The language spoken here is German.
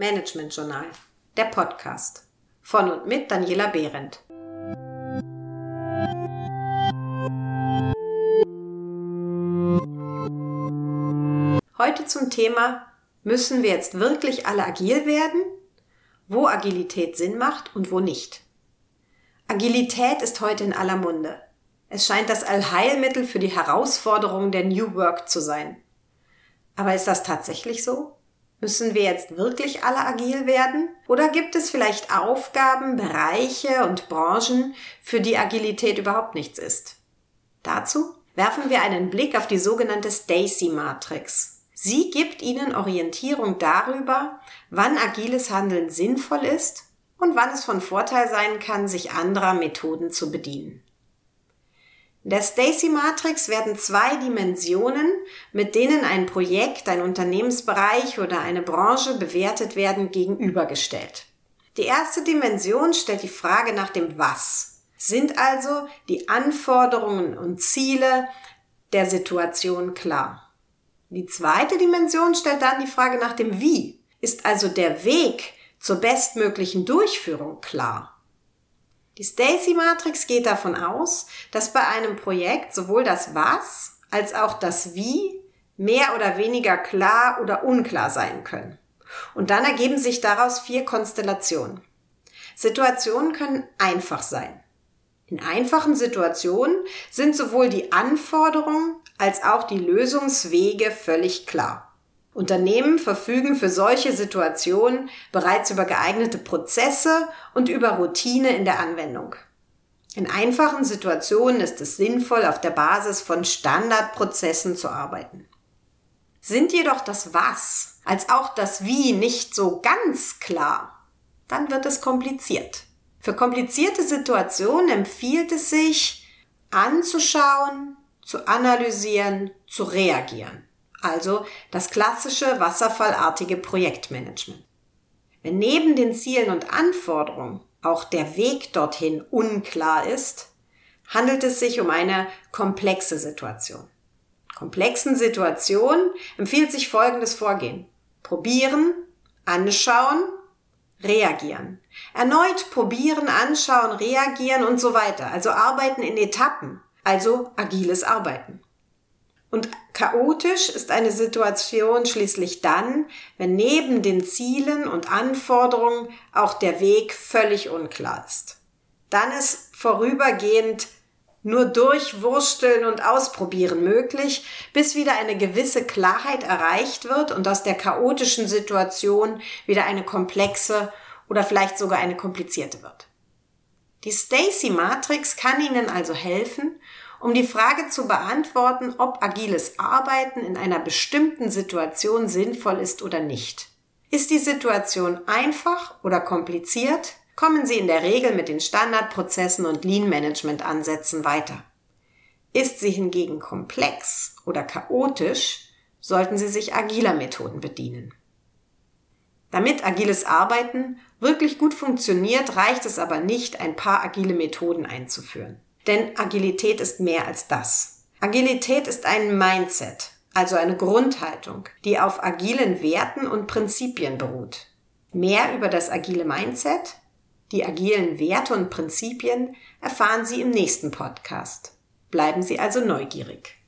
Management Journal, der Podcast. Von und mit Daniela Behrendt. Heute zum Thema, müssen wir jetzt wirklich alle agil werden? Wo Agilität Sinn macht und wo nicht. Agilität ist heute in aller Munde. Es scheint das Allheilmittel für die Herausforderungen der New Work zu sein. Aber ist das tatsächlich so? Müssen wir jetzt wirklich alle agil werden? Oder gibt es vielleicht Aufgaben, Bereiche und Branchen, für die Agilität überhaupt nichts ist? Dazu werfen wir einen Blick auf die sogenannte Stacy-Matrix. Sie gibt Ihnen Orientierung darüber, wann agiles Handeln sinnvoll ist und wann es von Vorteil sein kann, sich anderer Methoden zu bedienen. In der Stacy-Matrix werden zwei Dimensionen, mit denen ein Projekt, ein Unternehmensbereich oder eine Branche bewertet werden, gegenübergestellt. Die erste Dimension stellt die Frage nach dem Was. Sind also die Anforderungen und Ziele der Situation klar? Die zweite Dimension stellt dann die Frage nach dem Wie. Ist also der Weg zur bestmöglichen Durchführung klar? Die Stacy-Matrix geht davon aus, dass bei einem Projekt sowohl das Was als auch das Wie mehr oder weniger klar oder unklar sein können. Und dann ergeben sich daraus vier Konstellationen. Situationen können einfach sein. In einfachen Situationen sind sowohl die Anforderungen als auch die Lösungswege völlig klar. Unternehmen verfügen für solche Situationen bereits über geeignete Prozesse und über Routine in der Anwendung. In einfachen Situationen ist es sinnvoll, auf der Basis von Standardprozessen zu arbeiten. Sind jedoch das Was als auch das Wie nicht so ganz klar, dann wird es kompliziert. Für komplizierte Situationen empfiehlt es sich, anzuschauen, zu analysieren, zu reagieren. Also das klassische wasserfallartige Projektmanagement. Wenn neben den Zielen und Anforderungen auch der Weg dorthin unklar ist, handelt es sich um eine komplexe Situation. Komplexen Situationen empfiehlt sich folgendes Vorgehen. Probieren, anschauen, reagieren. Erneut probieren, anschauen, reagieren und so weiter. Also arbeiten in Etappen. Also agiles Arbeiten. Und chaotisch ist eine Situation schließlich dann, wenn neben den Zielen und Anforderungen auch der Weg völlig unklar ist. Dann ist vorübergehend nur durchwursteln und ausprobieren möglich, bis wieder eine gewisse Klarheit erreicht wird und aus der chaotischen Situation wieder eine komplexe oder vielleicht sogar eine komplizierte wird. Die Stacy Matrix kann Ihnen also helfen, um die Frage zu beantworten, ob agiles Arbeiten in einer bestimmten Situation sinnvoll ist oder nicht. Ist die Situation einfach oder kompliziert, kommen Sie in der Regel mit den Standardprozessen und Lean-Management-Ansätzen weiter. Ist sie hingegen komplex oder chaotisch, sollten Sie sich agiler Methoden bedienen. Damit agiles Arbeiten wirklich gut funktioniert, reicht es aber nicht, ein paar agile Methoden einzuführen. Denn Agilität ist mehr als das. Agilität ist ein Mindset, also eine Grundhaltung, die auf agilen Werten und Prinzipien beruht. Mehr über das agile Mindset, die agilen Werte und Prinzipien erfahren Sie im nächsten Podcast. Bleiben Sie also neugierig.